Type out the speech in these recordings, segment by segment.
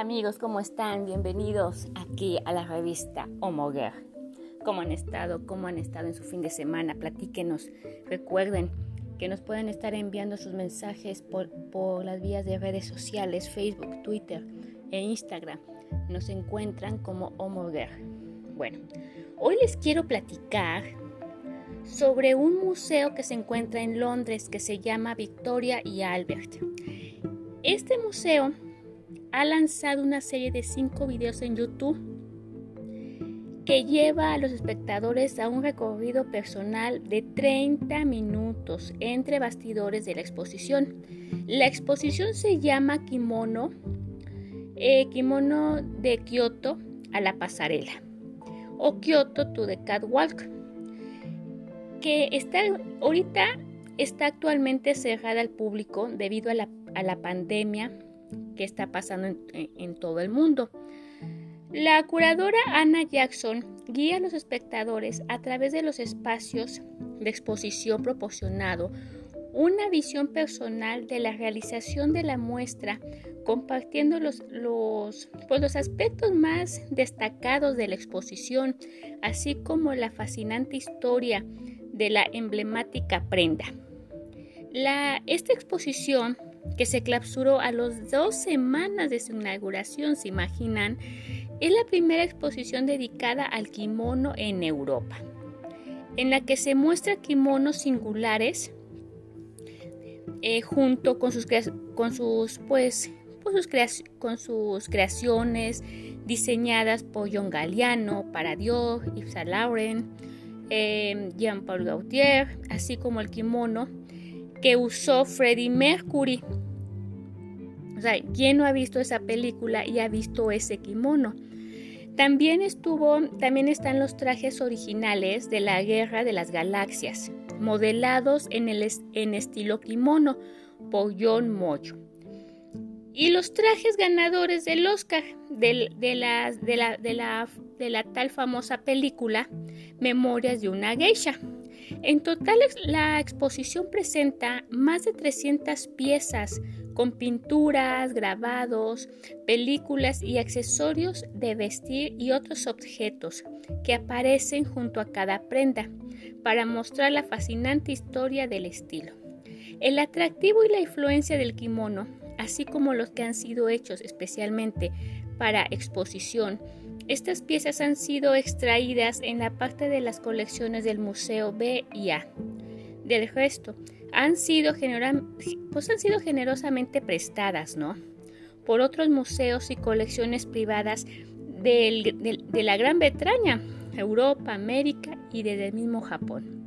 Amigos, ¿cómo están? Bienvenidos aquí a la revista Homoguer. ¿Cómo han estado? ¿Cómo han estado en su fin de semana? Platíquenos. Recuerden que nos pueden estar enviando sus mensajes por, por las vías de redes sociales, Facebook, Twitter e Instagram. Nos encuentran como Homoguer. Bueno, hoy les quiero platicar sobre un museo que se encuentra en Londres que se llama Victoria y Albert. Este museo ha lanzado una serie de cinco videos en YouTube que lleva a los espectadores a un recorrido personal de 30 minutos entre bastidores de la exposición. La exposición se llama Kimono, eh, Kimono de Kioto a la pasarela o Kyoto to the Catwalk, que está ahorita está actualmente cerrada al público debido a la, a la pandemia que está pasando en, todo el mundo. La curadora Anna Jackson guía a los espectadores a través de los espacios de exposición proporcionado una visión personal de la realización de la muestra, compartiendo los, los, pues, los aspectos más destacados de la exposición, así como la fascinante historia de la emblemática prenda. La, esta exposición que se clausuró a las dos semanas de su inauguración, se imaginan, es la primera exposición dedicada al kimono en Europa, en la que se muestra kimonos singulares eh, junto con sus, con sus, pues, con sus creaciones diseñadas por John Galliano, para Dior, Yves Saint Laurent, eh, Jean-Paul Gaultier, así como el kimono que usó Freddie Mercury. O sea, ¿quién no ha visto esa película y ha visto ese kimono? También estuvo, también están los trajes originales de la Guerra de las Galaxias, modelados en, el, en estilo kimono por John. Y los trajes ganadores del Oscar de, de, la, de, la, de la tal famosa película Memorias de una geisha. En total, la exposición presenta más de 300 piezas con pinturas, grabados, películas y accesorios de vestir y otros objetos que aparecen junto a cada prenda para mostrar la fascinante historia del estilo. El atractivo y la influencia del kimono, así como los que han sido hechos especialmente para exposición estas piezas han sido extraídas en la parte de las colecciones del Museo B y A. Del resto, han sido, pues han sido generosamente prestadas, ¿no? Por otros museos y colecciones privadas de la Gran Bretaña, Europa, América y desde el mismo Japón.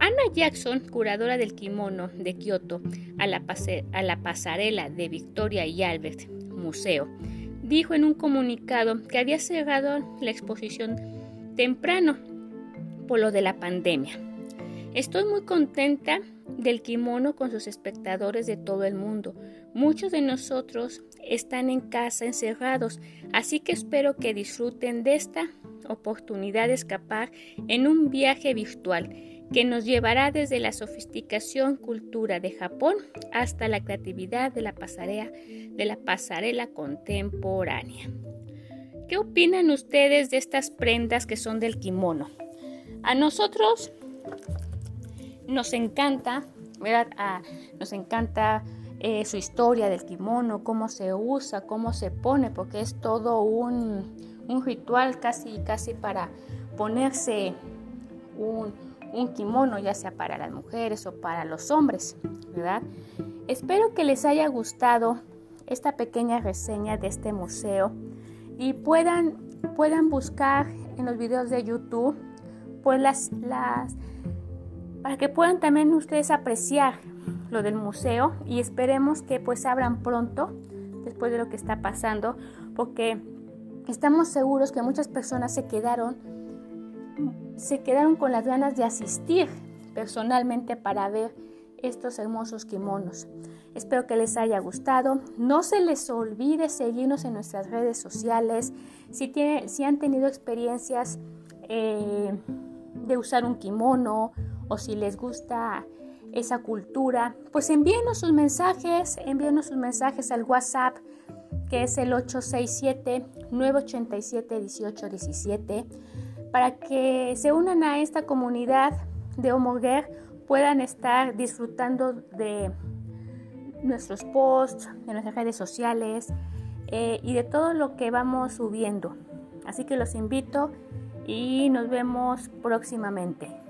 Anna Jackson, curadora del kimono de Kioto a la, a la pasarela de Victoria y Albert Museo, dijo en un comunicado que había cerrado la exposición temprano por lo de la pandemia. Estoy muy contenta del kimono con sus espectadores de todo el mundo. Muchos de nosotros están en casa encerrados, así que espero que disfruten de esta oportunidad de escapar en un viaje virtual que nos llevará desde la sofisticación cultura de Japón hasta la creatividad de la pasarela, de la pasarela contemporánea. ¿Qué opinan ustedes de estas prendas que son del kimono? A nosotros nos encanta, ¿verdad? nos encanta eh, su historia del kimono, cómo se usa, cómo se pone, porque es todo un, un ritual casi, casi para ponerse un, un kimono, ya sea para las mujeres o para los hombres, ¿verdad? Espero que les haya gustado esta pequeña reseña de este museo y puedan, puedan buscar en los videos de YouTube pues las, las para que puedan también ustedes apreciar lo del museo y esperemos que pues abran pronto después de lo que está pasando porque estamos seguros que muchas personas se quedaron se quedaron con las ganas de asistir personalmente para ver estos hermosos kimonos. Espero que les haya gustado. No se les olvide seguirnos en nuestras redes sociales. Si, si han tenido experiencias eh, de usar un kimono o si les gusta esa cultura, pues envíenos sus mensajes, envíenos sus mensajes al WhatsApp que es el 867-987-1817, para que se unan a esta comunidad de Homoguer, puedan estar disfrutando de nuestros posts, de nuestras redes sociales eh, y de todo lo que vamos subiendo. Así que los invito y nos vemos próximamente.